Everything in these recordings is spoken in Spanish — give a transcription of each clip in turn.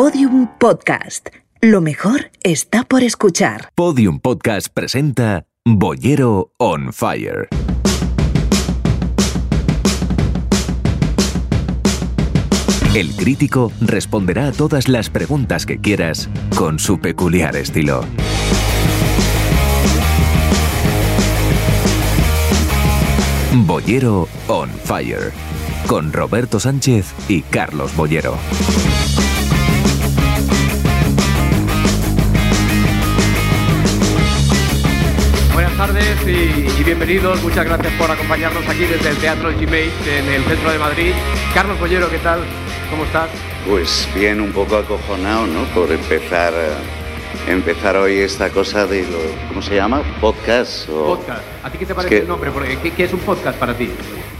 Podium Podcast. Lo mejor está por escuchar. Podium Podcast presenta Bollero on Fire. El crítico responderá a todas las preguntas que quieras con su peculiar estilo. Bollero on Fire con Roberto Sánchez y Carlos Bollero. Buenas tardes y, y bienvenidos. Muchas gracias por acompañarnos aquí desde el Teatro Gmail en el centro de Madrid. Carlos Bollero, ¿qué tal? ¿Cómo estás? Pues bien, un poco acojonado, ¿no? Por empezar, eh, empezar hoy esta cosa de lo, ¿cómo se llama? Podcast. O, Podcast. ¿A ti qué te parece que- el nombre? Porque, ¿qué, qué es un podcast para ti?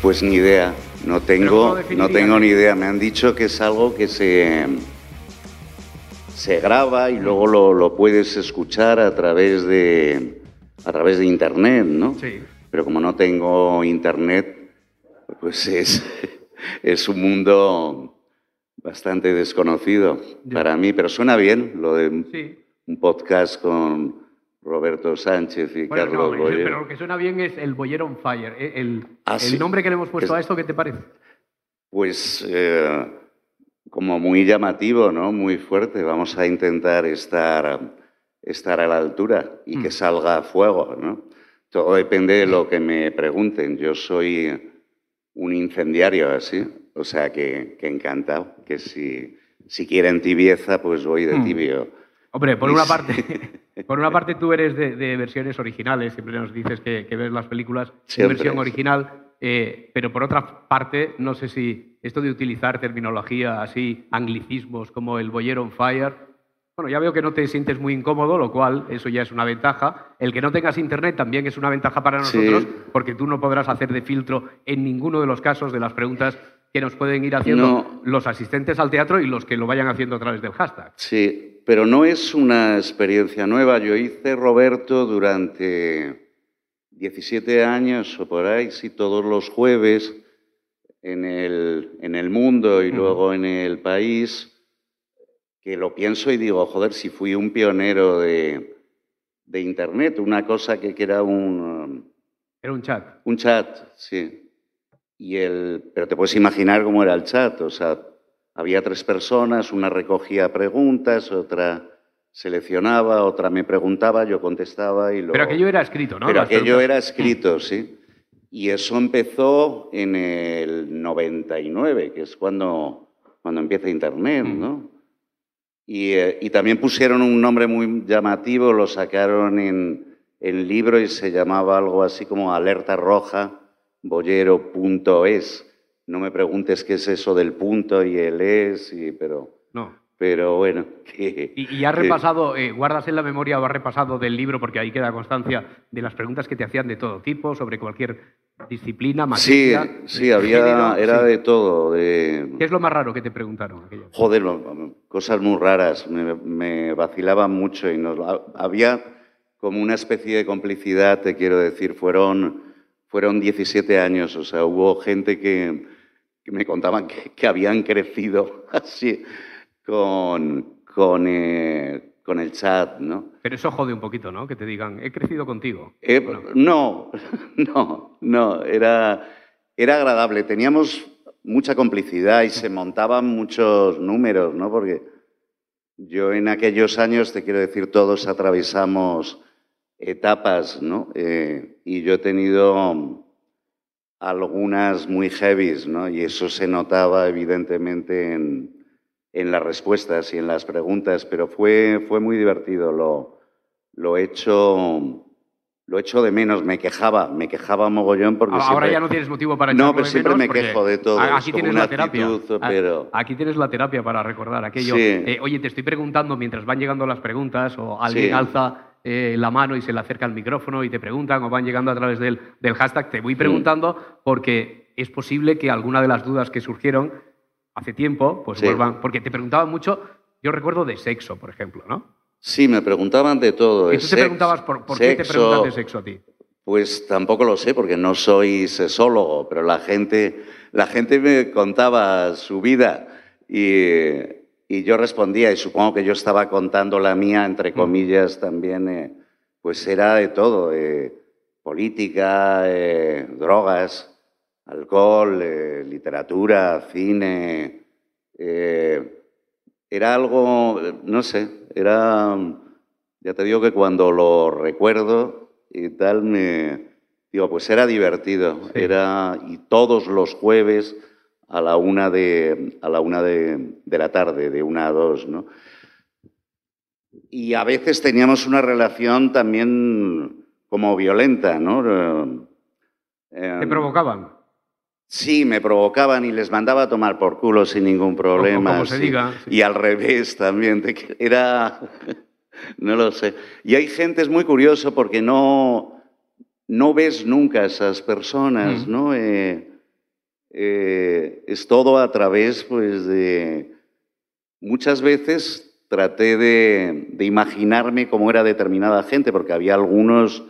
Pues ni idea, no ¿Pero tengo, no tengo ni idea. Me han dicho que es algo que se se graba y luego lo, lo puedes escuchar a través de a través de internet, ¿no? Sí. Pero como no tengo internet, pues es es un mundo bastante desconocido para mí, pero suena bien lo de Sí. un podcast con Roberto Sánchez y Bueno, Carlos no, Boyer. pero lo que suena bien es el Bollero on Fire. ¿eh? El, Ah, el sí. nombre que le hemos puesto Es- a esto, ¿qué te parece? Pues eh, como muy llamativo, ¿no? Muy fuerte. Vamos a intentar estar, estar a la altura y Mm. que salga a fuego, ¿no? Todo depende de lo que me pregunten. Yo soy un incendiario así, o sea que, que encantado. Que si, si quieren tibieza, pues voy de Mm. tibio. Hombre, por una parte, por una parte tú eres de, de versiones originales, siempre nos dices que, que ves las películas en versión original, eh, pero por otra parte, no sé si esto de utilizar terminología así, anglicismos como el bollero on fire, bueno, ya veo que no te sientes muy incómodo, lo cual eso ya es una ventaja. El que no tengas internet también es una ventaja para Sí. nosotros, porque tú no podrás hacer de filtro en ninguno de los casos de las preguntas que nos pueden ir haciendo No. los asistentes al teatro y los que lo vayan haciendo a través del hashtag. Sí, pero no es una experiencia nueva. Yo hice Roberto durante 17 años o por ahí, sí, todos los jueves en el, en el mundo y luego en el país, que lo pienso y digo, joder, si fui un pionero de, de Internet, una cosa que, que era un, um, Era un chat. un chat, sí. Y el, pero te puedes imaginar cómo era el chat. O sea, había tres personas, una recogía preguntas, otra seleccionaba, otra me preguntaba, yo contestaba y luego... Pero aquello era escrito, ¿no? Pero aquello era escrito, sí. Y eso empezó en el 99, que es cuando, cuando empieza Internet, Mm. ¿no? Y, eh, y también pusieron un nombre muy llamativo, lo sacaron en, en libro y se llamaba algo así como Alerta Roja, bollero.es. No me preguntes qué es eso del punto y el es, y, pero, No. pero bueno. Que, Y, y has que- repasado, eh, guardas en la memoria o has repasado del libro, porque ahí queda constancia de las preguntas que te hacían de todo tipo, sobre cualquier disciplina, Sí, materia. sí, de había, género, era sí. de todo. De, ¿Qué es lo más raro que te preguntaron? aquella vez? Joder, cosas muy raras, me, me vacilaban mucho y nos, ha- había como una especie de complicidad, te quiero decir, fueron, fueron 17 años, o sea, hubo gente que, que me contaban que, que habían crecido así con, con, eh, con el chat, ¿no? Pero eso jode un poquito, ¿no? Que te digan, he crecido contigo. Eh, no, no, no, era, era agradable. Teníamos mucha complicidad y se montaban muchos números, ¿no? Porque yo en aquellos años, te quiero decir, todos atravesamos etapas, ¿no? Eh, y yo he tenido algunas muy heavies, ¿no? Y eso se notaba evidentemente en, en las respuestas y en las preguntas, pero fue, fue muy divertido. Lo, lo he hecho lo echo de menos, me quejaba, me quejaba mogollón porque ahora siempre... ya no tienes motivo para No, pero siempre menos me quejo de todo, Aquí tienes la terapia. actitud, pero- Aquí tienes la terapia para recordar aquello. Sí. Eh, oye, te estoy preguntando mientras van llegando las preguntas o alguien Sí. alza eh, la mano y se le acerca el micrófono y te preguntan o van llegando a través del, del hashtag, te voy preguntando porque es posible que alguna de las dudas que surgieron hace tiempo, pues Sí. vuelvan, porque te preguntaban mucho, yo recuerdo de sexo, por ejemplo, ¿no? Sí, me preguntaban de todo. Y tú te preguntabas por, por qué te preguntan de sexo a ti. Pues tampoco lo sé porque no soy sexólogo, pero la gente, la gente me contaba su vida y, y yo respondía, y supongo que yo estaba contando la mía, entre comillas, también, eh, pues era de todo, eh, política, eh, drogas, alcohol, literatura, cine. era algo, no sé, era, ya te digo que cuando lo recuerdo y tal, me, digo, pues era divertido, era, y todos los jueves a la una de, a la una de, la tarde, de una a dos, ¿no? Y a veces teníamos una relación también como violenta, ¿no? ¿Te provocaban? Sí, me provocaban y les mandaba a tomar por culo sin ningún problema. Como se diga. Y al revés también. Era. no lo sé. Y hay gente, es muy curioso porque no, no ves nunca a esas personas, mm. ¿no? Eh, eh, es todo a través pues, de... Muchas veces traté de, imaginarme cómo era determinada gente, porque había algunos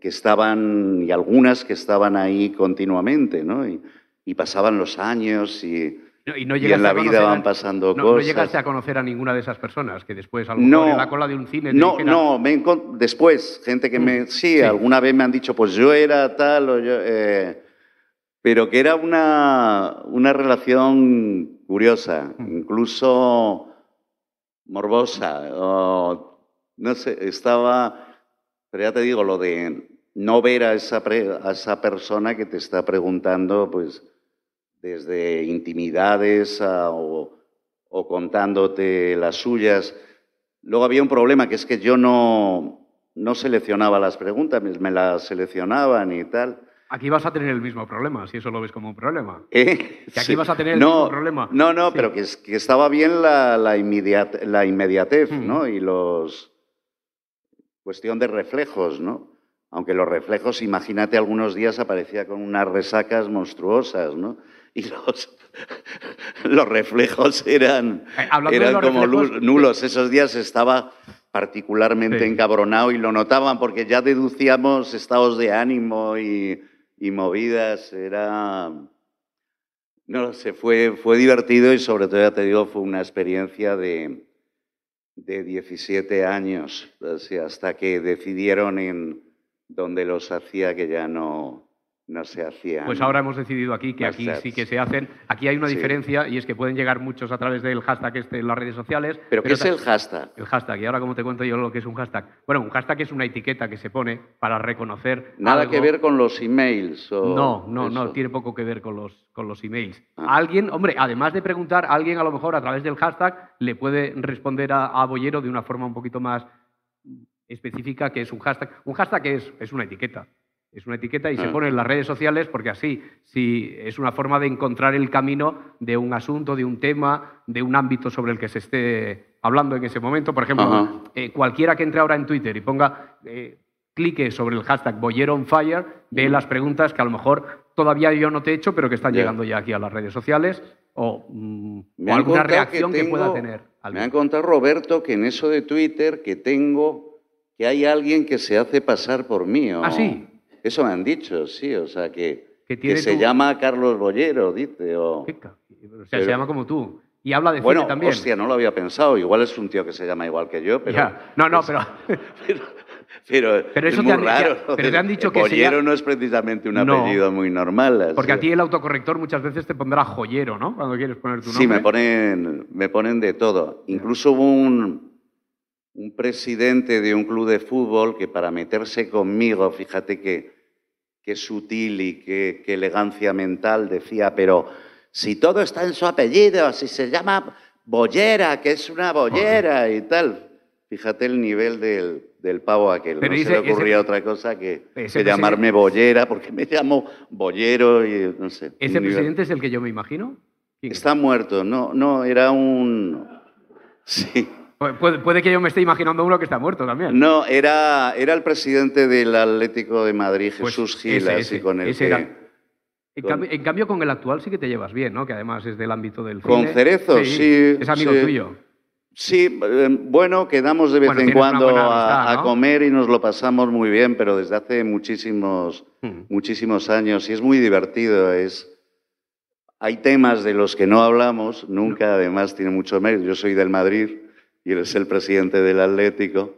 que estaban, y algunas que estaban ahí continuamente, ¿no? Y, pasaban los años y, en la vida van pasando cosas. ¿No llegaste a conocer a ninguna de esas personas que después, a lo mejor en la cola de un cine... no, no, después, gente que me... Mm, sí, alguna vez me han dicho, pues yo era tal o yo... Eh, pero que era una, una relación curiosa, mm. incluso morbosa. no sé, estaba, pero ya te digo, lo de no ver a esa, a esa persona que te está preguntando, pues, desde intimidades o, o contándote las suyas. Luego había un problema, que es que yo no, no seleccionaba las preguntas, me las seleccionaban y tal. Aquí vas a tener el mismo problema, si eso lo ves como un problema. ¿Eh? Que aquí vas a tener el mismo problema. No, no, pero que, que, estaba bien la, la, inmediatez, mm. ¿no? Y los... Cuestión de reflejos, ¿no? Aunque los reflejos, imagínate, algunos días aparecía con unas resacas monstruosas, ¿no? Y los, los reflejos eran, eh, eran como nulos. Esos días estaba particularmente encabronado y lo notaban porque ya deducíamos estados de ánimo y y movidas, era... No lo sé, fue, fue divertido y sobre todo, ya te digo, fue una experiencia de, de 17 años, hasta que decidieron en donde los hacía que ya no, no se hacían. Pues ahora hemos decidido aquí que aquí sí que se hacen. Aquí hay una diferencia y es que pueden llegar muchos a través del hashtag este en las redes sociales. ¿Pero, qué es el hashtag? El hashtag. Y ahora, como te cuento yo lo que es un hashtag? Bueno, un hashtag es una etiqueta que se pone para reconocer. Nada que ver con los emails. O no, no, no, tiene poco que ver con los, con los emails. Ah. Alguien, hombre, además de preguntar, alguien a lo mejor a través del hashtag le puede responder a, a Bollero de una forma un poquito más específica que es un hashtag. Un hashtag es, es una etiqueta. Es una etiqueta y se ah. pone en las redes sociales porque así si es una forma de encontrar el camino de un asunto, de un tema, de un ámbito sobre el que se esté hablando en ese momento. Por ejemplo, eh, cualquiera que entre ahora en Twitter y ponga, eh, clique sobre el hashtag Fire, ve las preguntas que a lo mejor todavía yo no te he hecho, pero que están llegando ya aquí a las redes sociales o, mm, alguna reacción que, pueda tener. Me han contado, Roberto, que en eso de Twitter que tengo, que hay alguien que se hace pasar por mí. ¿Ah, sí? Eso me han dicho, sí, o sea, que, que se llama Carlos Bollero, dice. O, o sea, se llama como tú. Y habla de bueno, cine también. hostia, no lo había pensado. Igual es un tío que se llama igual que yo, pero... No, no, pero... pero, pero, eso es muy te han, raro. pero te han dicho que Bollero no es precisamente un apellido muy normal. Porque a ti el autocorrector muchas veces te pondrá joyero, ¿no? Cuando quieres poner tu nombre. Sí, me ponen, me ponen de todo. Incluso hubo un, un presidente de un club de fútbol que para meterse conmigo, fíjate que qué sutil y qué, elegancia mental decía, pero si todo está en su apellido, si se llama Bollera, que es una bollera y tal. Fíjate el nivel del, pavo aquel. no se le ocurría otra cosa que, llamarme Bollera, porque me llamo Bollero y no sé. ¿Ese presidente es el que yo me imagino? Está muerto, no, no, era un... Sí. Puede, que yo me esté imaginando uno que está muerto también. No, era, era el presidente del Atlético de Madrid, pues Jesús Gilas, y con el En, cambio, con el actual sí que te llevas bien, ¿no? Que además es del ámbito del Con Cerezo, sí. es amigo tuyo. Sí, eh, bueno, quedamos de vez en cuando a, comer y nos lo pasamos muy bien, pero desde hace muchísimos, hmm. muchísimos años y es muy divertido. Es, hay temas de los que no hablamos, nunca, además tiene mucho mérito. Yo soy del Madrid y él es el presidente del Atlético.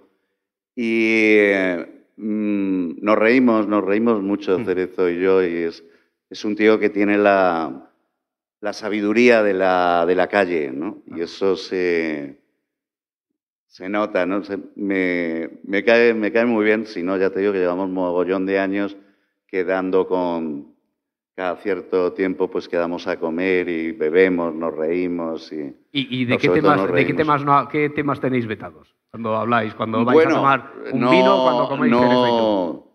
Y eh, mm, nos reímos, nos reímos mucho, Cerezo y yo, y es, es un tío que tiene la, la sabiduría de la, de la calle, ¿no? Y eso se, se nota, ¿no? me, me, cae, me cae muy bien, si no, ya te digo que llevamos un mogollón de años quedando con, cada cierto tiempo pues quedamos a comer y bebemos, nos reímos. ¿Y, ¿Y, de, qué temas, de qué temas, no, qué temas tenéis vetados cuando habláis? Cuando vais a tomar un vino, cuando coméis no,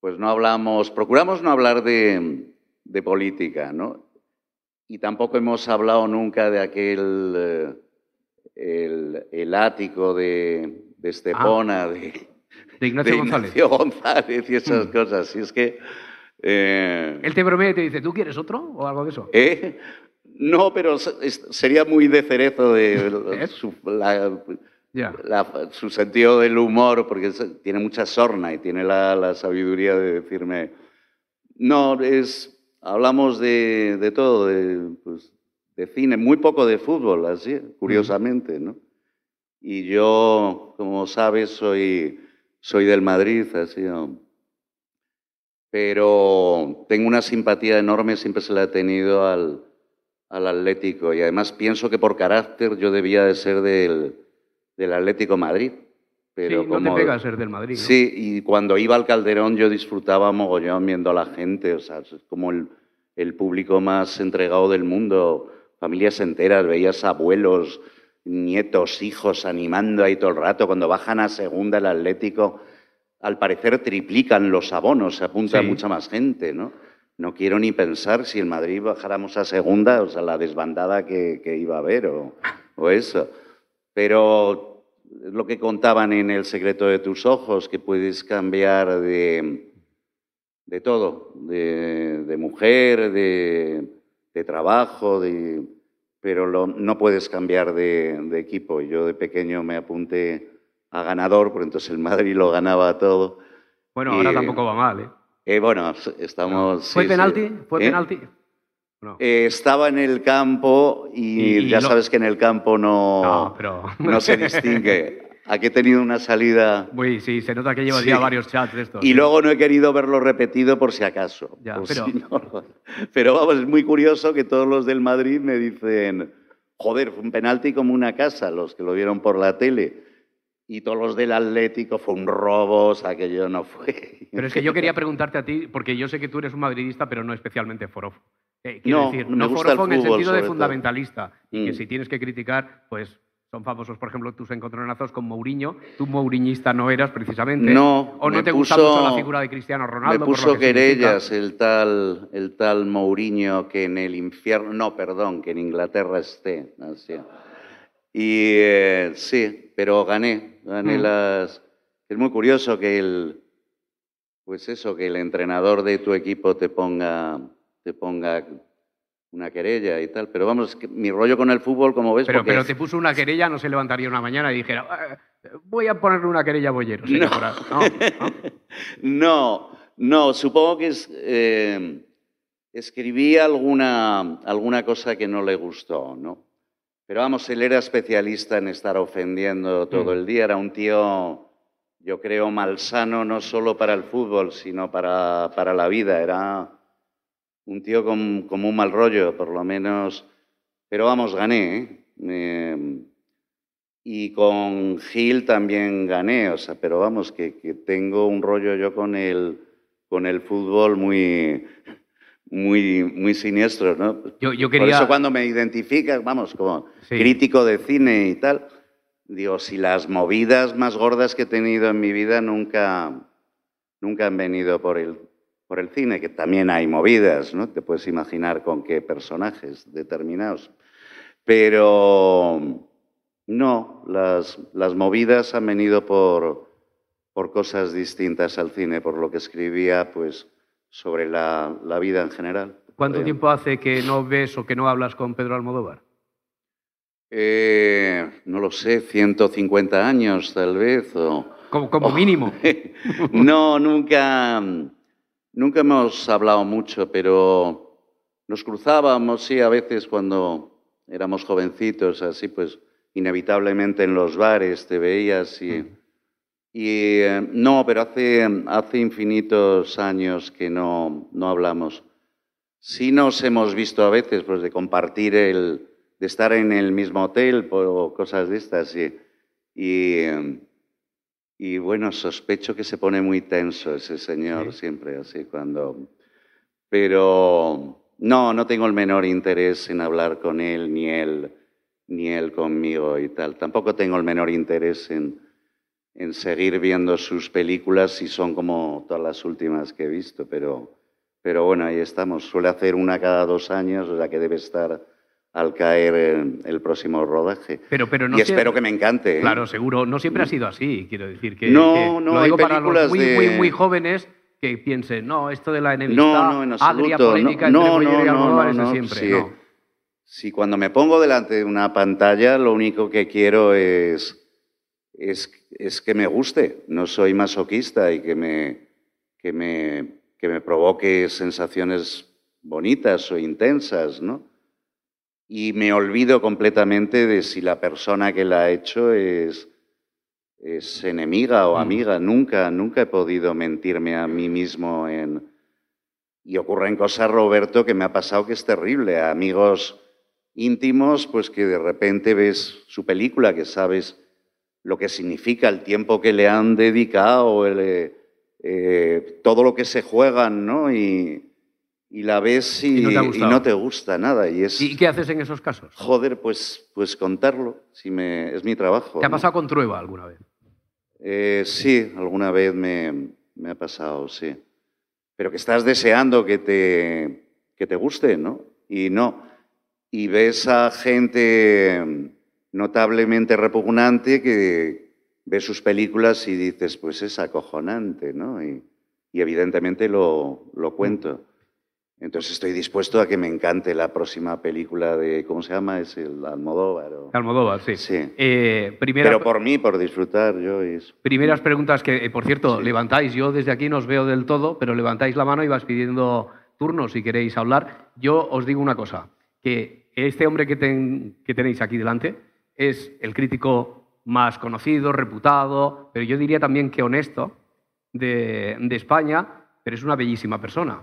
Pues no hablamos, procuramos no hablar de, de, política, ¿no? Y tampoco hemos hablado nunca de aquel, eh, el, el, ático de, de Estepona, ah. de, de, Ignacio, Ignacio González. y esas mm. cosas. Y es que eh, Él te bromea y te dice, ¿tú quieres otro? ¿O algo de eso? ¿Eh? No, pero sería muy de cerezo de su, su, sentido del humor, porque tiene mucha sorna y tiene la, sabiduría de decirme, no, es, hablamos de, de todo, de, pues, de, cine, muy poco de fútbol, así, curiosamente, ¿no? Y yo, como sabes, soy, soy del Madrid, así, pero tengo una simpatía enorme, siempre se la he tenido al, al Atlético y además pienso que por carácter yo debía de ser del, del Atlético Madrid. Pero sí, no te pega ser del Madrid. Sí, y cuando iba al Calderón yo disfrutaba mogollón viendo a la gente, o sea, es como el, el público más entregado del mundo, familias enteras, veías abuelos, nietos, hijos animando ahí todo el rato, cuando bajan a segunda el Atlético al parecer triplican los abonos, se apunta mucha más gente, ¿no? No quiero ni pensar si en Madrid bajáramos a segunda, o sea, la desbandada que, iba a haber o, eso. Pero lo que contaban en El secreto de tus ojos, que puedes cambiar de, de todo, de, mujer, de, trabajo, de, pero no puedes cambiar de, de equipo. Yo de pequeño me apunté a ganador, porque entonces el Madrid lo ganaba todo. Bueno, ahora tampoco va mal, ¿eh? eh bueno, estamos... ¿Fue penalti? ¿Fue ¿Eh? penalti? Eh, estaba en el campo y, ya sabes que en el campo no, no, se distingue. Aquí he tenido una salida. Uy, sí, se nota que llevas ya varios chats de estos. Y luego no he querido verlo repetido por si acaso. pero... pero vamos, es muy curioso que todos los del Madrid me dicen, joder, fue un penalti como una casa, los que lo vieron por la tele y todos los del Atlético fue un robo, o sea, que yo no fue. Pero es que yo quería preguntarte a ti, porque yo sé que tú eres un madridista, pero no especialmente forofo. Eh, no, decir, no forofo en el sentido de fundamentalista. Y que mm. si tienes que criticar, pues son famosos, por ejemplo, tus encontronazos con Mourinho. Tú mouriñista no eras precisamente. No. ¿O no te gusta mucho la figura de Cristiano Ronaldo? Me puso querellas el tal, el tal Mourinho que en el infierno, no, perdón, que en Inglaterra esté. Y eh, sí, pero gané, gané mm. las... Es muy curioso que el, pues eso, que el entrenador de tu equipo te ponga, te ponga una querella y tal. Pero vamos, que mi rollo con el fútbol, como ves... Pero, pero te puso una querella, no se levantaría una mañana y dijera, ah, voy a ponerle una querella a Bollero. No. no. no, supongo que es, eh, escribí alguna, alguna cosa que no le gustó, ¿no? Pero vamos, él era especialista en estar ofendiendo todo mm. el día. Era un tío, yo creo, malsano no solo para el fútbol, sino para, para la vida. Era un tío con, como un mal rollo, por lo menos. Pero vamos, gané. ¿eh? y con Gil también gané, o sea, pero vamos, que, que tengo un rollo yo con el, con el fútbol muy, muy, muy siniestros, ¿no? Yo, yo quería... Por eso cuando me identificas, vamos, como crítico de cine y tal, digo, si las movidas más gordas que he tenido en mi vida nunca, nunca han venido por el, por el cine, que también hay movidas, ¿no? Te puedes imaginar con qué personajes determinados. Pero no, las, las movidas han venido por, por cosas distintas al cine, por lo que escribía, pues sobre la, la vida en general. ¿Cuánto tiempo hace que no ves o que no hablas con Pedro Almodóvar? Eh, no lo sé, 150 años tal vez. O, como, como mínimo. no, nunca, nunca hemos hablado mucho, pero nos cruzábamos, sí, a veces cuando éramos jovencitos, así pues inevitablemente en los bares te veías y... Y eh, no, pero hace, hace infinitos años que no, no hablamos. Sí nos hemos visto a veces, pues de compartir el, de estar en el mismo hotel o cosas de estas. Y, y, eh, y bueno, sospecho que se pone muy tenso ese señor Sí. siempre así cuando... Pero no, no tengo el menor interés en hablar con él, ni él, ni él conmigo y tal. Tampoco tengo el menor interés en, en seguir viendo sus películas si son como todas las últimas que he visto, pero, pero bueno, ahí estamos. Suele hacer una cada dos años, o sea que debe estar al caer el, el próximo rodaje. Pero, pero no y sie- espero que me encante. ¿eh? Claro, seguro. No siempre ha sido así, quiero decir. Que, No, que no, lo hay digo para los películas muy, de- muy, muy jóvenes que piensen, no, esto de la enemistad No, no, en agria, absoluto. polémica No, entre no, no, no, siempre. sí. no. Si cuando me pongo delante de una pantalla, lo único que quiero es, es, es que me guste. No soy masoquista y que me, que, me, que me provoque sensaciones bonitas o intensas, ¿no? Y me olvido completamente de si la persona que la ha hecho es, es enemiga o Mm. amiga. Nunca, nunca he podido mentirme a mí mismo en... Y ocurren cosas, Roberto, que me ha pasado que es terrible. A amigos íntimos, pues que de repente ves su película, que sabes lo que significa, el tiempo que le han dedicado, el, eh, eh, todo lo que se juegan, ¿no? Y, y la ves y, Y no y no te gusta nada. Y es, ¿Y qué haces en esos casos? joder, pues, pues contarlo, si me, es mi trabajo. ¿Te ha ¿no? pasado con Trueba alguna vez? Eh, sí, alguna vez me, me ha pasado, sí. Pero que estás deseando que te, que te guste, ¿no? Y no. Y ves a gente notablemente repugnante que ve sus películas y dices, pues es acojonante, ¿no? Y, y evidentemente lo, lo cuento. Entonces estoy dispuesto a que me encante la próxima película de, ¿cómo se llama? Es el Almodóvar. o- Almodóvar, sí. Sí. Eh, primera, Pero por mí, por disfrutar yo eso. Primeras preguntas que, eh, por cierto, Sí. levantáis. Yo desde aquí no os veo del todo, pero levantáis la mano y vas pidiendo turnos si queréis hablar. Yo os digo una cosa, que este hombre que, ten- que tenéis aquí delante es el crítico más conocido, reputado, pero yo diría también que honesto de, de España, pero es una bellísima persona.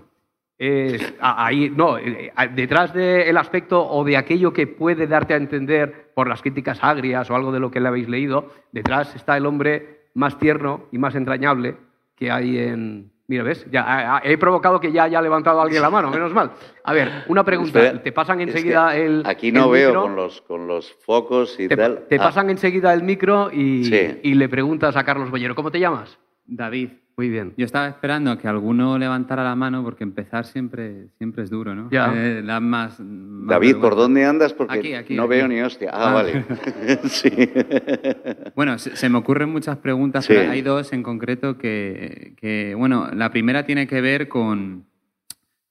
Es, ahí, no, eh, detrás del aspecto o de aquello que puede darte a entender por las críticas agrias o algo de lo que le habéis leído, detrás está el hombre más tierno y más entrañable que hay en... Mira, ¿ves? Ya, ah, ah, he provocado que ya haya levantado alguien la mano, menos mal. A ver, una pregunta. Espera, ¿Te pasan es que enseguida el Aquí no el veo micro? con los, con los focos y Te, tal. te Ah, pasan enseguida el micro y, Sí. y le preguntas a Carlos Bollero, ¿cómo te llamas? David, Muy bien. yo estaba esperando a que alguno levantara la mano porque empezar siempre, siempre es duro, ¿no? Ya. Eh, da más, más David, ¿por dónde andas? Porque Aquí, aquí, no aquí. veo ni hostia. Ah, Ah. vale. sí. Bueno, se, se me ocurren muchas preguntas, Sí. pero hay dos en concreto que, que, bueno, la primera tiene que ver con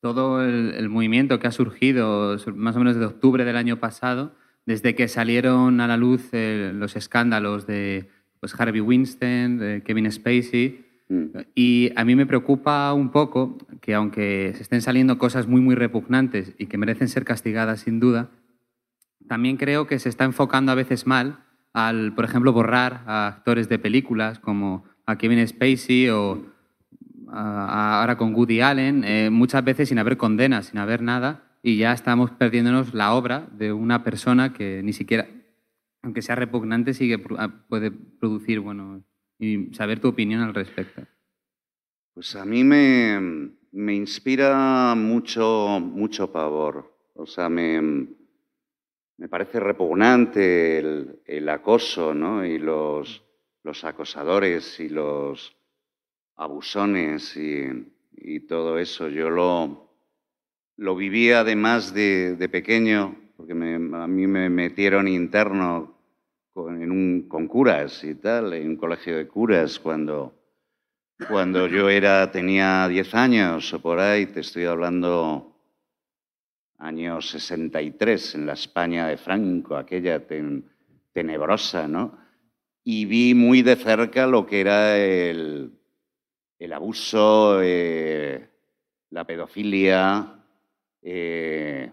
todo el, el movimiento que ha surgido sur- más o menos desde octubre del año pasado, desde que salieron a la luz eh, los escándalos de pues, Harvey Weinstein, de Kevin Spacey, Mm. Y a mí me preocupa un poco que aunque se estén saliendo cosas muy, muy repugnantes y que merecen ser castigadas sin duda, también creo que se está enfocando a veces mal al, por ejemplo, borrar a actores de películas como a Kevin Spacey o a- a- ahora con Woody Allen, eh, muchas veces sin haber condena, sin haber nada, y ya estamos perdiéndonos la obra de una persona que ni siquiera, aunque sea repugnante, sigue, ah, puede producir, bueno, y saber tu opinión al respecto. Pues a mí me, me inspira mucho, mucho pavor. O sea, me, me parece repugnante el, el acoso, ¿no? Y los, los acosadores y los abusones y, y todo eso. Yo lo, lo viví además de, de pequeño, porque me- a mí me metieron interno con, en un, con curas y tal, en un colegio de curas cuando, cuando yo era, tenía 10 años o por ahí, te estoy hablando año 63, en la España de Franco, aquella ten- tenebrosa, ¿no? Y vi muy de cerca lo que era el, el abuso, eh, la pedofilia, eh,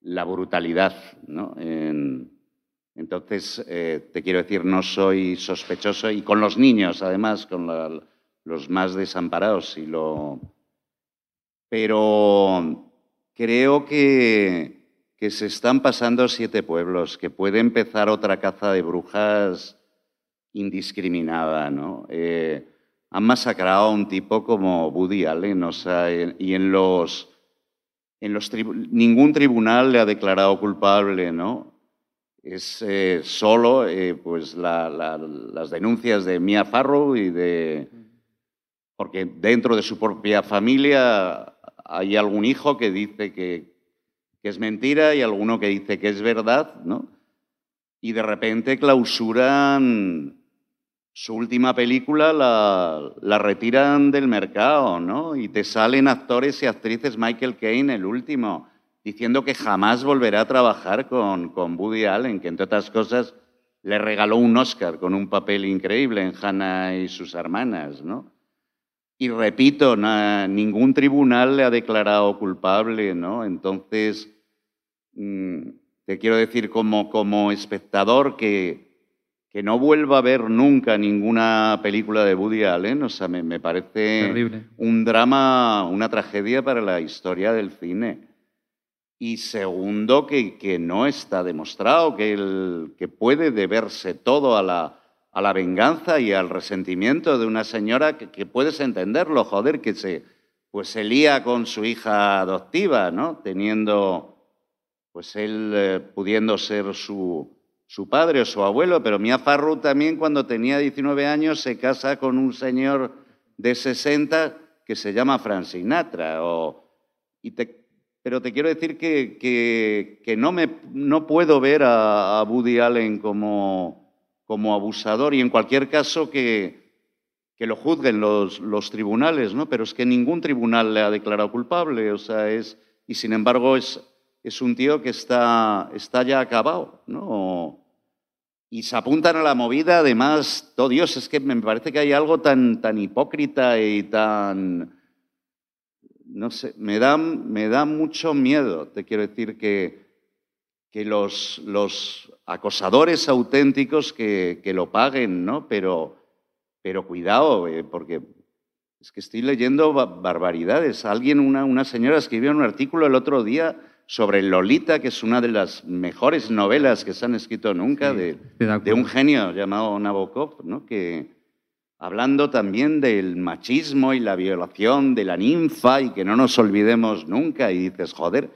la brutalidad. ¿no? Entonces, eh, te quiero decir, no soy sospechoso y con los niños, además, con los más desamparados. Y lo... Pero creo que, que se están pasando siete pueblos, que puede empezar otra caza de brujas indiscriminada, ¿no? Eh, han masacrado a un tipo como Woody Allen, o sea, y en los, en los ningún tribunal le ha declarado culpable, ¿no? Es eh, solo eh, pues las denuncias de Mia Farrow y de... Porque dentro de su propia familia hay algún hijo que dice que, que es mentira y alguno que dice que es verdad, ¿no? Y de repente clausuran su última película la, retiran del mercado, ¿no? Y te salen actores y actrices, Michael Caine, el último, diciendo que jamás volverá a trabajar con, con Woody Allen, que entre otras cosas le regaló un Oscar con un papel increíble en Hannah y sus hermanas, ¿no? Y repito, ningún tribunal le ha declarado culpable, ¿no? Entonces, mm, te quiero decir como, como espectador que que no vuelva a ver nunca ninguna película de Woody Allen, o sea, me, parece un drama, una tragedia para la historia del cine. Y segundo, que, que no está demostrado que, el, que puede deberse todo a la, a la venganza y al resentimiento de una señora que, puedes entenderlo, joder, que se, pues se lía con su hija adoptiva, ¿no? Teniendo, pues él eh, pudiendo ser su, su padre o su abuelo, pero Mia Farrow también cuando tenía 19 años se casa con un señor de 60 que se llama Frank Sinatra. Pero te quiero decir que, que, no, me, no puedo ver a, Woody Allen como, como abusador y en cualquier caso que, que lo juzguen los, los, tribunales, ¿no? Pero es que ningún tribunal le ha declarado culpable, o sea, es, y sin embargo es, es un tío que está, está ya acabado, ¿no? y se apuntan a la movida, además, todo Dios, es que me parece que hay algo tan, tan hipócrita y tan... No sé, me da, me da mucho miedo, te quiero decir que, que los, los acosadores auténticos que, que, lo paguen, ¿no? Pero, pero cuidado, eh, porque es que estoy leyendo barbaridades. Alguien, una, una señora escribió un artículo el otro día sobre Lolita, que es una de las mejores novelas que se han escrito nunca, de, un genio llamado Nabokov, ¿no? que hablando también del machismo y la violación de la ninfa y que no nos olvidemos nunca, y dices, joder,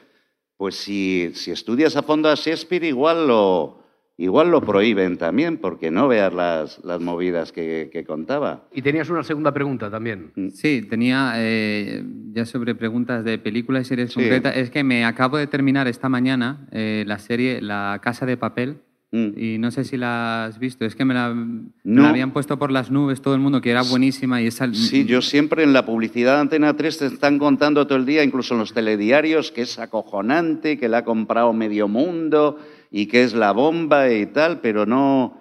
pues si, si estudias a fondo a Shakespeare igual lo, igual lo prohíben también, porque no veas las, las movidas que, contaba. Y tenías una segunda pregunta también. Mm. Sí, tenía eh, ya sobre preguntas de películas y series concretas. Es que me acabo de terminar esta mañana eh, la serie La Casa de Papel. Mm. Y no sé si la has visto, es que me la, habían puesto por las nubes todo el mundo, que era buenísima. y esa... Sí, yo siempre en la publicidad de Antena 3 te están contando todo el día, incluso en los telediarios, que es acojonante, que la ha comprado medio mundo, y qué es la bomba y tal, pero no,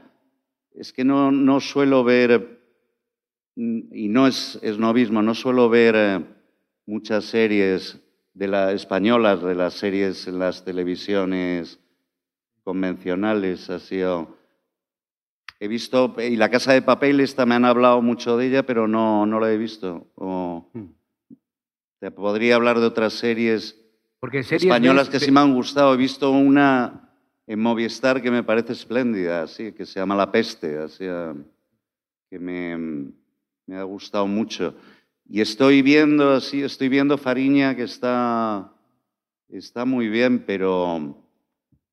es que no, no suelo ver, y no es, es novismo, no suelo ver eh, muchas series de las españolas, de las series en las televisiones convencionales, así. he visto, y La Casa de Papel, esta me han hablado mucho de ella, pero no, no la he visto. Hmm. te podría hablar de otras series, Porque españolas que sí me han gustado. He visto una en Movistar que me parece espléndida, así, que se llama La Peste, así, ah, que me, me, ha gustado mucho. Y estoy viendo, así, estoy viendo Fariña que está, está muy bien, pero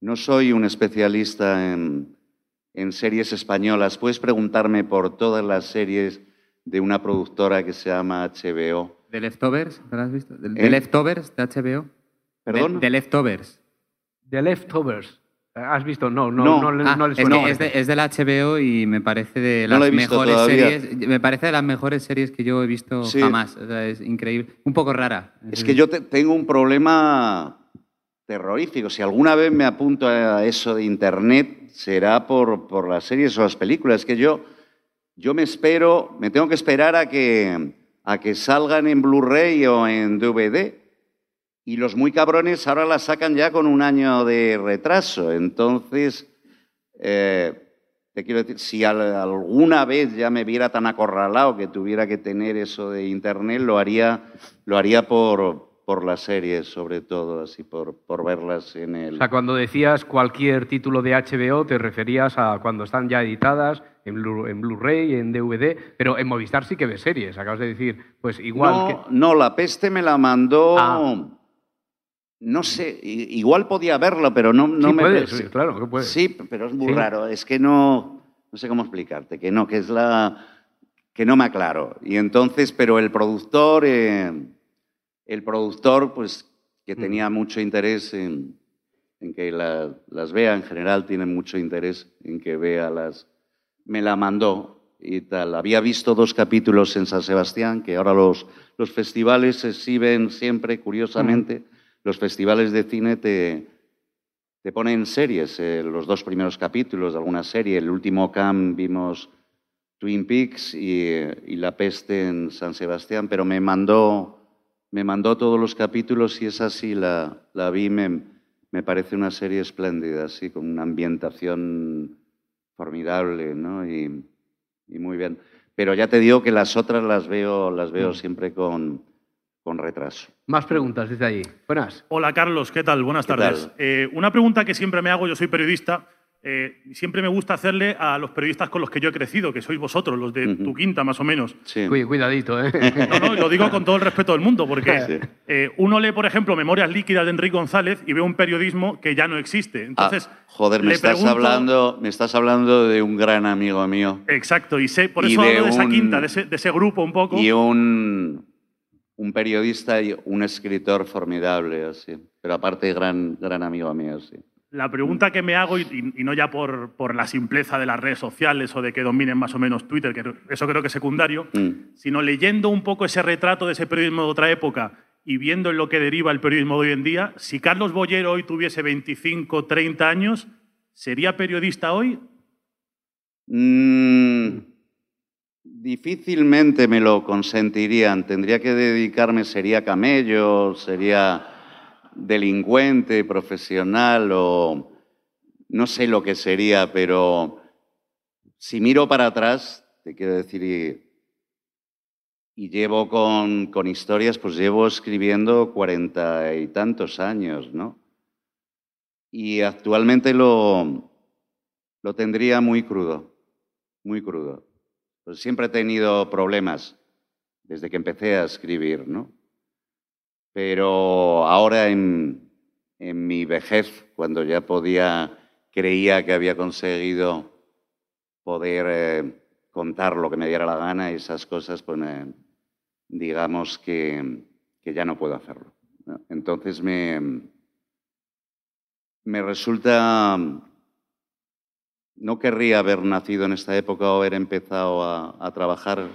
no soy un especialista en, en series españolas. Puedes preguntarme por todas las series de una productora que se llama HBO. ¿De Leftovers? ¿Te has visto? ¿De, ¿Eh? Leftovers de HBO? ¿Perdón? De, de Leftovers. De Leftovers. ¿Has visto? No, no, no, no, no ah, es, de, es, del HBO y me parece de las mejores series. Me parece de las mejores series que yo he visto jamás. es increíble. Un poco rara. Es que yo tengo un problema terrorífico. Si alguna vez me apunto a eso de Internet, será por, por las series o las películas. Que yo, yo me espero, me tengo que esperar a que, a que salgan en Blu-ray o en DVD Y los muy cabrones ahora la sacan ya con un año de retraso. Entonces, eh, te quiero decir, si alguna vez ya me viera tan acorralado que tuviera que tener eso de Internet, lo haría, lo haría por, por las series, sobre todo, así por, por verlas en el... O sea, cuando decías cualquier título de HBO, te referías a cuando están ya editadas en Blu-ray, en, DVD, pero en Movistar sí que ves series, acabas de decir, pues igual no, que... No, La Peste me la mandó... Ah. No sé, igual podía verlo, pero no, no sí, me... Puedes, sí, claro que puedes. Sí, pero es muy Sí. raro, es que no... No sé cómo explicarte, que no, que es la... que no me aclaro. Y entonces, pero el productor... eh, el productor, pues, que Mm. tenía mucho interés en, en que la- las vea, en general tiene mucho interés en que vea las... Me la mandó y tal. Había visto dos capítulos en San Sebastián, que ahora los, los festivales se exhiben siempre, curiosamente, los festivales de cine te, te ponen series, eh, los dos primeros capítulos de alguna serie. El último CAM vimos Twin Peaks y, y La Peste en San Sebastián, pero me mandó, me mandó todos los capítulos y esa sí la, la vi, me, me parece una serie espléndida, así, con una ambientación formidable, ¿no? Y, y muy bien. Pero ya te digo que las otras las veo, las veo siempre con, con retraso. Más preguntas desde ahí. Buenas. Hola Carlos, ¿qué tal? Buenas ¿Qué tardes. tal? Eh, una pregunta que siempre me hago, yo soy periodista, eh, siempre me gusta hacerle a los periodistas con los que yo he crecido, que sois vosotros, los de tu quinta más o menos. Sí. Cuidadito, ¿eh? No, no, lo digo con todo el respeto del mundo, porque Sí. eh, uno lee, por ejemplo, Memorias líquidas de Enrique González y ve un periodismo que ya no existe. Entonces, Ah, joder, me estás, pregunto- hablando, me estás hablando de un gran amigo mío. Exacto, y sé, por Y eso de hablo de esa un- quinta, de ese, de ese grupo un poco. Y un, un periodista y un escritor formidable, así. Pero aparte, gran, gran amigo mío, sí. La pregunta que me hago, y, no ya por, por la simpleza de las redes sociales o de que dominen más o menos Twitter, que eso creo que es secundario, Mm. sino leyendo un poco ese retrato de ese periodismo de otra época y viendo en lo que deriva el periodismo de hoy en día, si Carlos Bollero hoy tuviese 25, 30 años, ¿sería periodista hoy? Mm, difícilmente me lo consentirían. Tendría que dedicarme, sería camello, sería delincuente, profesional o no sé lo que sería, pero si miro para atrás, te quiero decir, y, llevo con, con historias, pues llevo escribiendo cuarenta y tantos años, ¿no? Y actualmente lo, lo tendría muy crudo, muy crudo. Pues siempre he tenido problemas desde que empecé a escribir, ¿no? Pero ahora en, en mi vejez, cuando ya podía, creía que había conseguido poder eh, contar lo que me diera la gana y esas cosas, pues eh, digamos que, que ya no puedo hacerlo. Entonces me, me resulta no querría haber nacido en esta época o haber empezado a trabajar.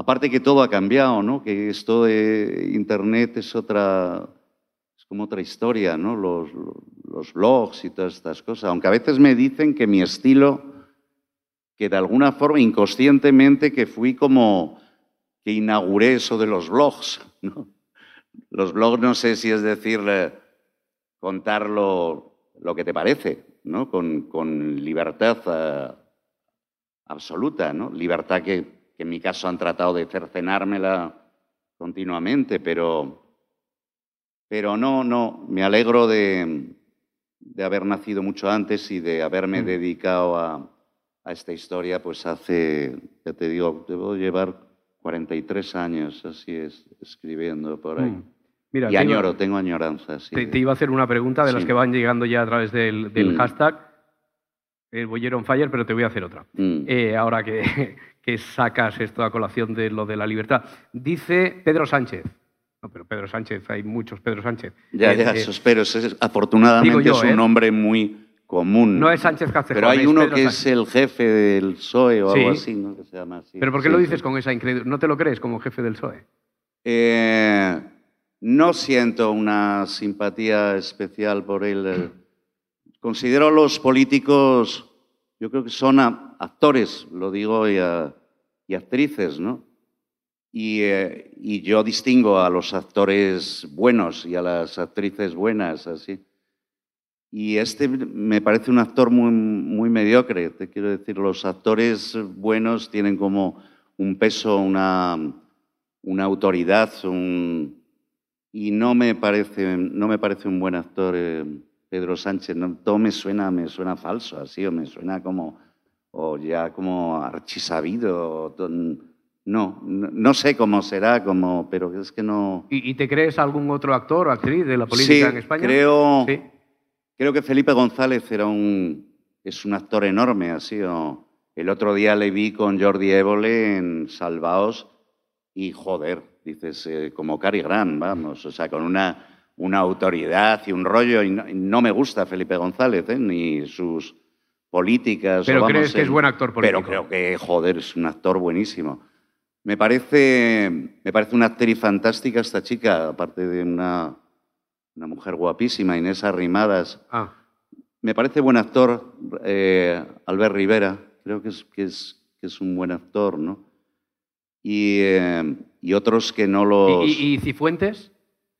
Aparte que todo ha cambiado, ¿no? Que esto de Internet es otra, es como otra historia, ¿no? Los, blogs y todas estas cosas. Aunque a veces me dicen que mi estilo, que de alguna forma inconscientemente que fui como que inauguré eso de los blogs. Los blogs no sé si es decir eh, contar lo, lo que te parece, ¿no? con, con libertad eh, absoluta, ¿no? libertad que, que, en mi caso han tratado de cercenármela continuamente, pero, pero no, no, me alegro de, de haber nacido mucho antes y de haberme mm. dedicado a, a, esta historia, pues hace, ya te digo, debo llevar 43 años, así es, escribiendo por ahí. Mm. Mira, y añoro, tengo añoranza. Sí. Te, te, iba a hacer una pregunta de sí. las que van llegando ya a través del, del mm. hashtag, el Bollero on Fire, pero te voy a hacer otra. Mm. Eh, ahora que, que, sacas esto a colación de lo de la libertad. Dice Pedro Sánchez. No, pero Pedro Sánchez, hay muchos Pedro Sánchez. Ya, eh, ya, eh, espero. Es, afortunadamente yo, es un nombre muy común. No es Sánchez Castejón. Pero hay uno Pedro que Sánchez. es el jefe del PSOE o sí. algo así, ¿no? Que se llama así. ¿Pero por qué sí, lo dices sí. con esa incredulidad? ¿No te lo crees como jefe del PSOE? Eh, no siento una simpatía especial por él. Considero a los políticos, yo creo que son actores, lo digo, y, actrices, ¿no? Y, eh, y, yo distingo a los actores buenos y a las actrices buenas, así. Y este me parece un actor muy, muy mediocre. Te quiero decir, los actores buenos tienen como un peso, una, una autoridad, un, y no me parece, no me parece un buen actor eh, Pedro Sánchez. No, todo me suena, me suena falso, así, o me suena como, o ya como archisabido. no, no, sé cómo será, como, pero es que no. ¿Y, te crees algún otro actor o actriz de la política en España? Creo, sí, creo que Felipe González era un, es un actor enorme, así. O, el otro día le vi con Jordi Évole en Salvaos y joder, dices, eh, como Cary Grant, vamos, o sea, con una, una autoridad y un rollo, y no, me gusta Felipe González, ¿eh? ni sus políticas. Pero crees que es buen actor político. Pero creo que, joder, es un actor buenísimo. Me parece, me parece una actriz fantástica esta chica, aparte de una, una mujer guapísima, Inés Arrimadas. Ah. Me parece buen actor eh, Albert Rivera, creo que es, que, es, que es un buen actor, ¿no? Y, y otros que no los... ¿Y, Cifuentes?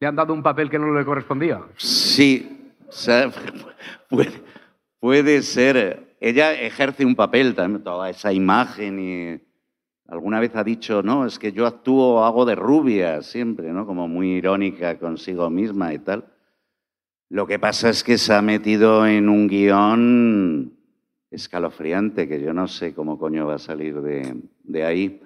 ¿Le han dado un papel que no le correspondía? Sí, puede, puede ser. Ella ejerce un papel también, toda esa imagen y alguna vez ha dicho, no, es que yo actúo, hago de rubia siempre, ¿no? Como muy irónica consigo misma y tal. Lo que pasa es que se ha metido en un guion escalofriante, que yo no sé cómo coño va a salir de, de ahí.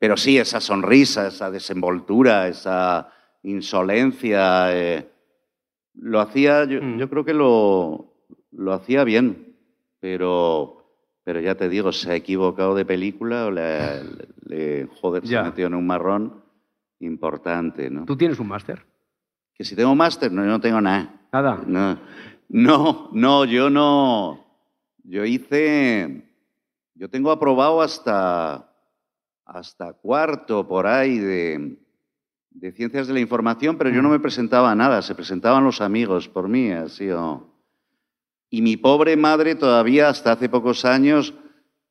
Pero sí, esa sonrisa, esa desenvoltura, esa insolencia, eh, lo hacía, mm. yo, creo que lo, lo hacía bien, pero, pero ya te digo, se ha equivocado de película o le, joder, se ha metido en un marrón importante. ¿no? ¿Tú tienes un máster? Que si tengo máster, no, yo no tengo nada. Nada. No, no, no, yo no. Yo hice. Yo tengo aprobado hasta hasta cuarto por ahí de, ciencias de la información, pero yo no me presentaba a nada, se presentaban los amigos por mí, así Y mi pobre madre todavía hasta hace pocos años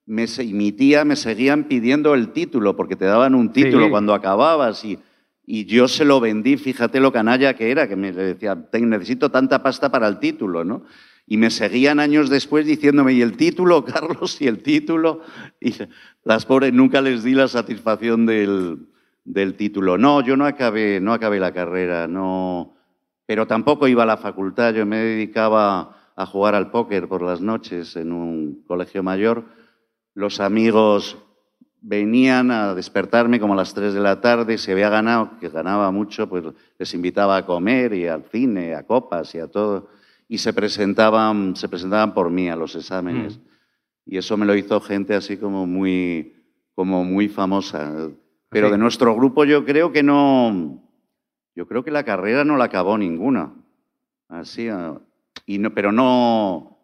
me, y mi tía me seguían pidiendo el título, porque te daban un título cuando acababas y, y yo se lo vendí, fíjate lo canalla que era, que me decía, necesito tanta pasta para el título, ¿no? Y me seguían años después diciéndome, ¿y el título, Carlos? ¿Y el título? Y las pobres nunca les di la satisfacción del, del título. No, yo no acabé, no acabé la carrera, no, pero tampoco iba a la facultad. Yo me dedicaba a jugar al póker por las noches en un colegio mayor. Los amigos venían a despertarme como a las 3 de la tarde, se había ganado, que ganaba mucho, pues les invitaba a comer y al cine, a copas y a todo y se presentaban, se presentaban por mí a los exámenes. Mm. Y eso me lo hizo gente así como muy, como muy famosa. Pero de nuestro grupo yo creo que no, yo creo que la carrera no la acabó ninguna. Así, ah, y no, pero no,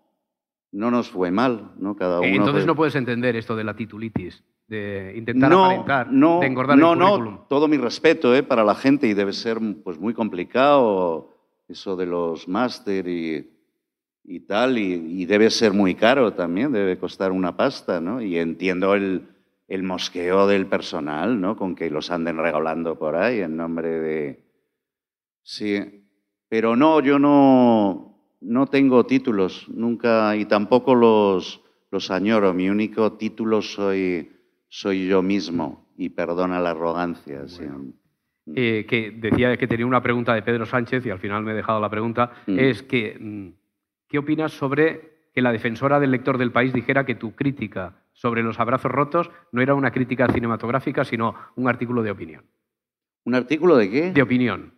no nos fue mal, ¿no? Cada uno. Entonces no puedes entender esto de la titulitis, de intentar aparentar, no, de engordar no, el currículum. No, todo mi respeto ¿eh? para la gente y debe ser pues muy complicado eso de los máster y, y, tal, y, debe ser muy caro también, debe costar una pasta, ¿no? Y entiendo el, el mosqueo del personal, ¿no? Con que los anden regalando por ahí en nombre de... Sí, pero no, yo no, no tengo títulos, nunca, y tampoco los, los añoro. Mi único título soy, soy yo mismo, y perdona la arrogancia. ¿sí? Mm. Eh, que decía que tenía una pregunta de Pedro Sánchez y al final me he dejado la pregunta, mm. es que, mm, ¿qué opinas sobre que la defensora del lector del país dijera que tu crítica sobre los abrazos rotos no era una crítica cinematográfica, sino un artículo de opinión? ¿Un artículo de qué? De opinión.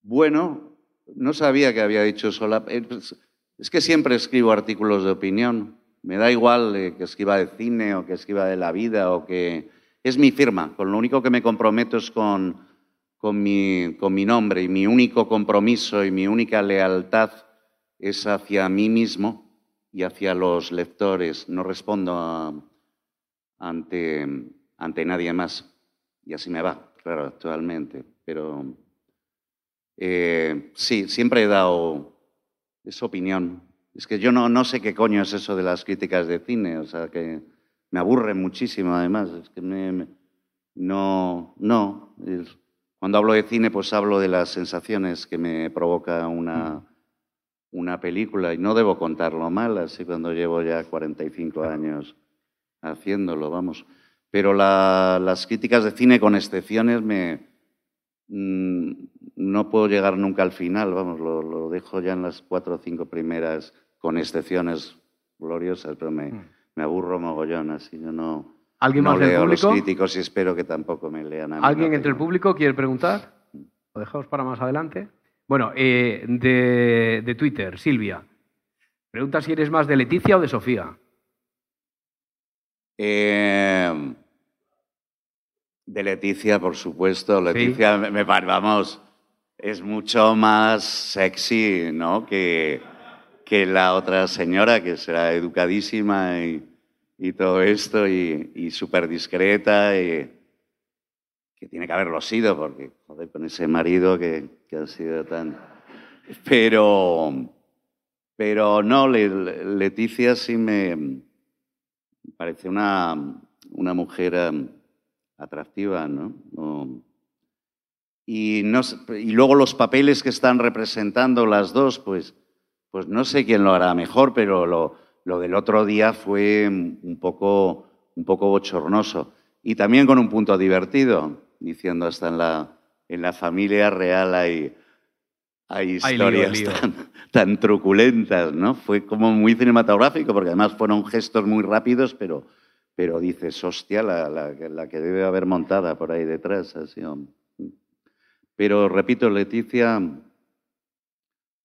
Bueno, no sabía que había dicho sola. Eh, pues, es que siempre escribo artículos de opinión. Me da igual eh, que escriba de cine o que escriba de la vida o que es mi firma, con lo único que me comprometo es con, con, mi, con mi nombre y mi único compromiso y mi única lealtad es hacia mí mismo y hacia los lectores. No respondo ante, ante nadie más. Y así me va, claro, actualmente. Pero eh, sí, siempre he dado esa opinión. Es que yo no, no sé qué coño es eso de las críticas de cine, o sea que me aburre muchísimo, además. Es que No, no. Cuando hablo de cine, pues hablo de las sensaciones que me provoca una, una película y no debo contarlo mal, así cuando llevo ya 45 años haciéndolo, vamos. Pero las críticas de cine, con excepciones, me, mm, no puedo llegar nunca al final, vamos, lo, dejo ya en las cuatro o cinco primeras, con excepciones gloriosas, pero me, mm. me aburro mogollón, así yo no, ¿Alguien no más del leo público? los críticos y espero que tampoco me lean a mí. ¿Alguien no entre el público quiere preguntar? Lo dejamos para más adelante. Bueno, eh, de, de Twitter, Silvia. Pregunta si eres más de Leticia o de Sofía. Eh, de Leticia, por supuesto. Leticia, me, vamos, es mucho más sexy, ¿no? Que, que la otra señora, que será educadísima y, y todo esto, y, y súper discreta, y que tiene que haberlo sido, porque, joder, con ese marido que, ha sido tan... Pero, pero no, Le- Leticia sí me parece una, una mujer em, atractiva, ¿no? Y, no y luego los papeles que están representando las dos, pues, pues no sé quién lo hará mejor, pero lo, lo del otro día fue un poco, un poco bochornoso. Y también con un punto divertido, diciendo hasta en la, en la familia real hay, hay lío, historias lío. Tan, tan truculentas, ¿no? Fue como muy cinematográfico, porque además fueron gestos muy rápidos, pero, pero dices, hostia, la, la- la que debe haber montada por ahí detrás. Así, pero repito, Leticia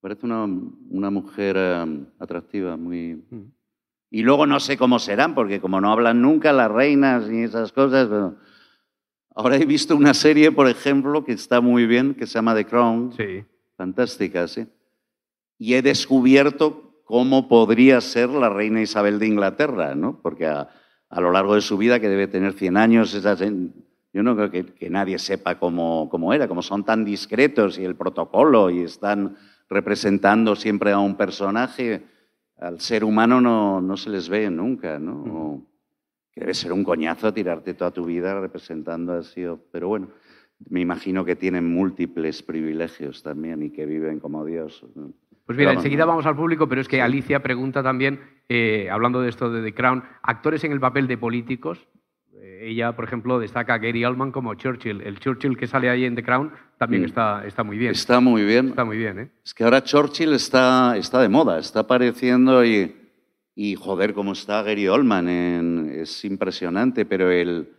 parece una, una mujer eh, atractiva, muy... Y luego no sé cómo serán, porque como no hablan nunca las reinas y esas cosas, pero ahora he visto una serie, por ejemplo, que está muy bien, que se llama The Crown, Sí. fantástica, ¿sí? Y he descubierto cómo podría ser la reina Isabel de Inglaterra, ¿no? Porque a, a lo largo de su vida, que debe tener 100 años, yo no creo que, que nadie sepa cómo, cómo era, como son tan discretos y el protocolo y están representando siempre a un personaje, al ser humano no, no se les ve nunca, ¿no? O que debe ser un coñazo tirarte toda tu vida representando así, pero bueno, me imagino que tienen múltiples privilegios también y que viven como Dios. Pues Pero enseguida vamos, vamos al público, pero es que Alicia pregunta también, eh, hablando de esto de The Crown, actores en el papel de políticos. Eh, ella, por ejemplo, destaca a Gary Oldman como Churchill. El Churchill que sale ahí en The Crown también Mm. está, está muy bien. Está muy bien. Está muy bien, ¿eh? Es que ahora Churchill está, está de moda, está apareciendo y, y joder, cómo está Gary Oldman, en- es impresionante, pero el,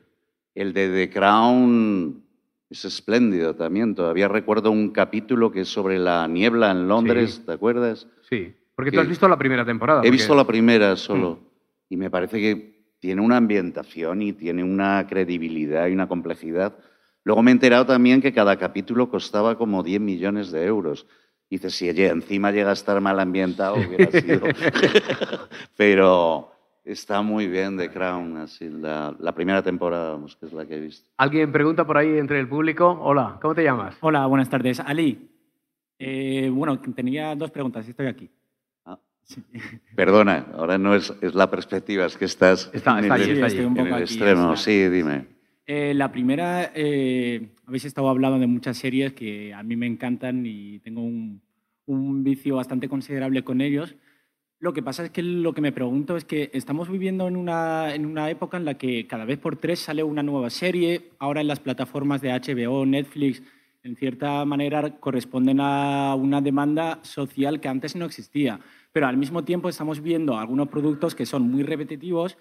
el de The Crown es espléndido también. Todavía recuerdo un capítulo que es sobre la niebla en Londres, Sí. ¿te acuerdas? Sí. Porque Que- tú has visto la primera temporada. He porque- visto la primera solo Mm. y me parece que tiene una ambientación y tiene una credibilidad y una complejidad. Luego me he enterado también que cada capítulo costaba como 10 millones de euros. Dices, si ella encima llega a estar mal ambientado, hubiera sido. Pero está muy bien The Crown, así, la, la primera temporada, vamos, que es la que he visto. Alguien pregunta por ahí entre el público. Hola, ¿cómo te llamas? Hola, buenas tardes. Ali, eh, bueno, tenía dos preguntas, estoy aquí. Ah. Perdona, ahora no es, es la perspectiva, es que estás Está- en está el, allí, está estoy allí. en el aquí, extremo. está. Sí, dime. Eh, la primera, eh, habéis estado hablando de muchas series que a mí me encantan y tengo un, un vicio bastante considerable con ellos. Lo que pasa es que lo que me pregunto es que estamos viviendo en una, en una época en la que cada vez por tres sale una nueva serie. Ahora en las plataformas de HBO, Netflix, en cierta manera corresponden a una demanda social que antes no existía. Pero al mismo tiempo estamos viendo algunos productos que son muy repetitivos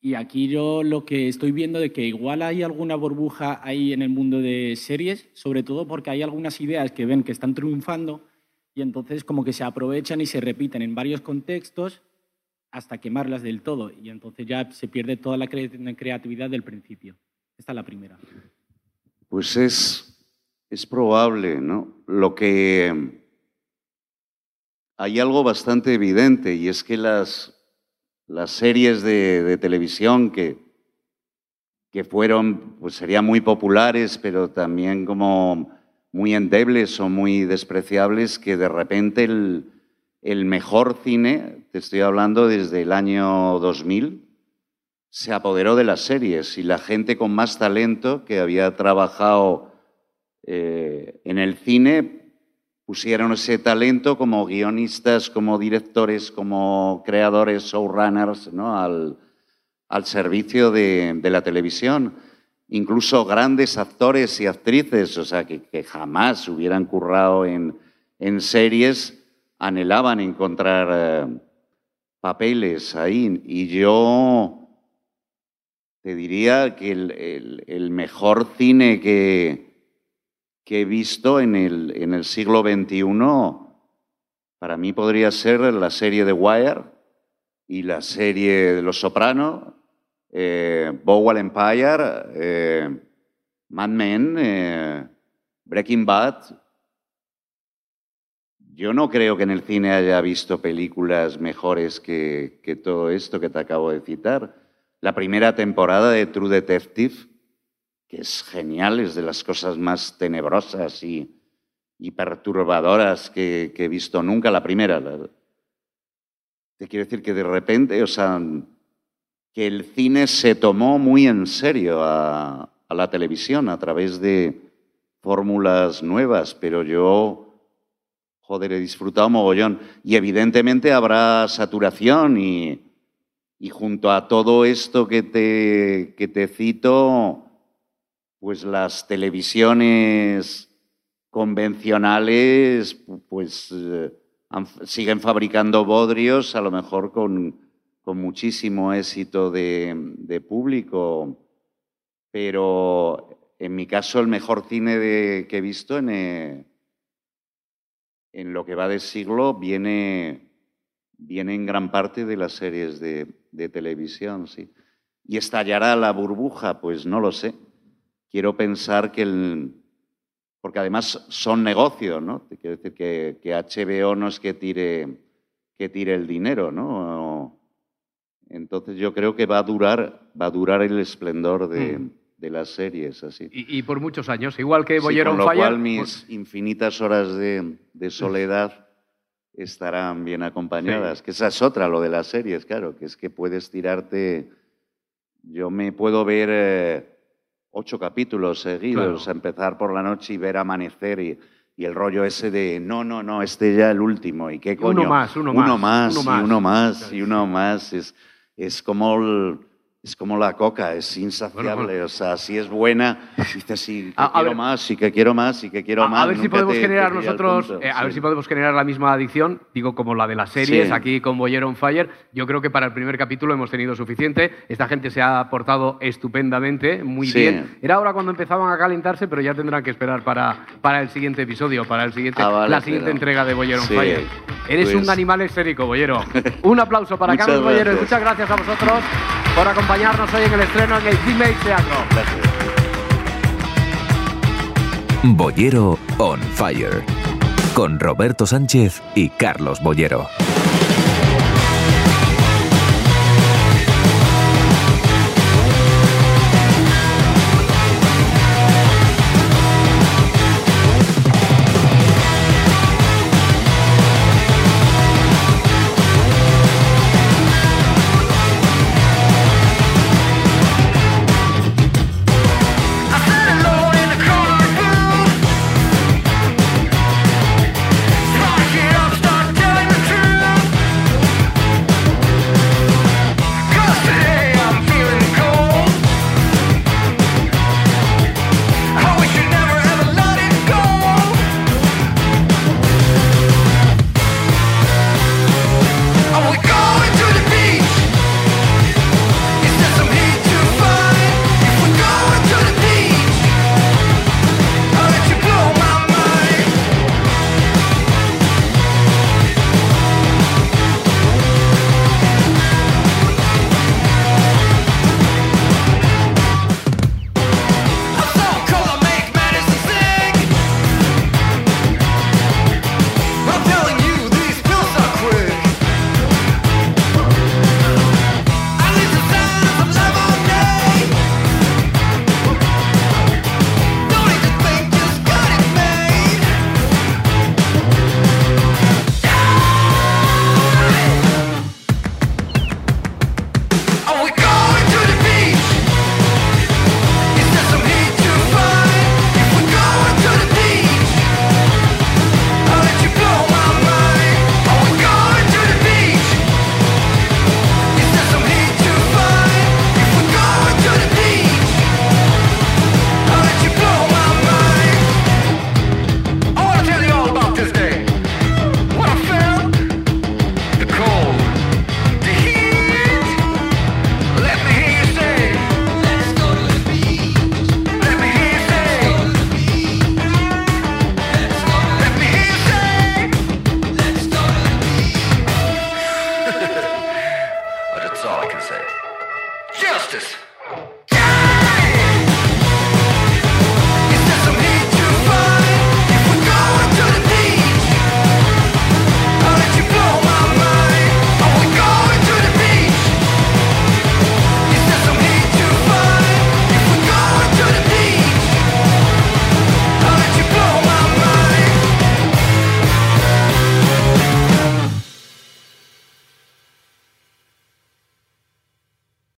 y aquí yo lo que estoy viendo de que igual hay alguna burbuja ahí en el mundo de series, sobre todo porque hay algunas ideas que ven que están triunfando y entonces como que se aprovechan y se repiten en varios contextos hasta quemarlas del todo y entonces ya se pierde toda la cre- creatividad del principio. Esta es la primera. Pues es, es probable, ¿no? Lo que hay algo bastante evidente y es que las, las series de, de televisión que, que fueron, pues serían muy populares, pero también como muy endebles o muy despreciables, que de repente el, el mejor cine, te estoy hablando desde el año 2000, se apoderó de las series y la gente con más talento que había trabajado eh, en el cine pusieron ese talento como guionistas, como directores, como creadores, showrunners, ¿no? al, al servicio de, de, la televisión. Incluso grandes actores y actrices, o sea, que, jamás hubieran currado en, series, anhelaban encontrar eh, papeles ahí. Y yo te diría que el, mejor cine que, he visto en el, en el siglo XXI, para mí podría ser la serie de Wire y la serie de Los Sopranos, eh, Bowal Empire, eh, Mad Men, eh, Breaking Bad. Yo no creo que en el cine haya visto películas mejores que, todo esto que te acabo de citar. La primera temporada de True Detective que es genial, es de las cosas más tenebrosas y, perturbadoras que, he visto nunca. La primera, te quiero decir que de repente, o sea, que el cine se tomó muy en serio a, la televisión a través de fórmulas nuevas, pero yo, joder, he disfrutado mogollón. Y evidentemente habrá saturación y, y junto a todo esto que te, que te cito, pues las televisiones convencionales pues eh, siguen fabricando bodrios, a lo mejor con, con muchísimo éxito de, público, pero en mi caso el mejor cine que he visto en, eh, en lo que va de siglo viene, viene en gran parte de las series de, televisión, sí. ¿Y estallará la burbuja? Pues no lo sé quiero pensar que el... Porque además son negocios, ¿no? Quiero decir que, que HBO no es que tire, que tire el dinero, ¿no? Entonces yo creo que va a durar, va a durar el esplendor de, mm. de las series, así. Y, y, por muchos años, igual que Boyer sí, on con lo Fire. cual mis pues... infinitas horas de, de soledad estarán bien acompañadas. Sí. Que esa es otra, lo de las series, claro, que es que puedes tirarte... Yo me puedo ver... Eh, ocho capítulos seguidos, claro. empezar por la noche y ver amanecer y, y, el rollo ese de no, no, no, este ya el último y qué coño. Uno más, uno, uno más, más, uno más, y uno más, y uno más. Es, es como el, es como la coca, es insaciable. Bueno, bueno. O sea, si es buena, dices sí, que a, quiero a más, y que quiero más, y que quiero a, más. A ver si podemos te, generar te nosotros, eh, a sí. ver si podemos generar la misma adicción, digo, como la de las series, Sí. aquí con Boyer on Fire. Yo creo que para el primer capítulo hemos tenido suficiente. Esta gente se ha portado estupendamente, muy Sí. bien. Era ahora cuando empezaban a calentarse, pero ya tendrán que esperar para, para el siguiente episodio, para el siguiente, Ah, vale, la siguiente pero- entrega de Boyer on Sí, Fire. Eres pues- un animal esférico, Boyero. Un aplauso para Carlos Boyero y muchas gracias a vosotros por acompañarnos hoy en el estreno en el Gmail Teatro. Gracias. Boyero on Fire. Con Roberto Sánchez y Carlos Boyero.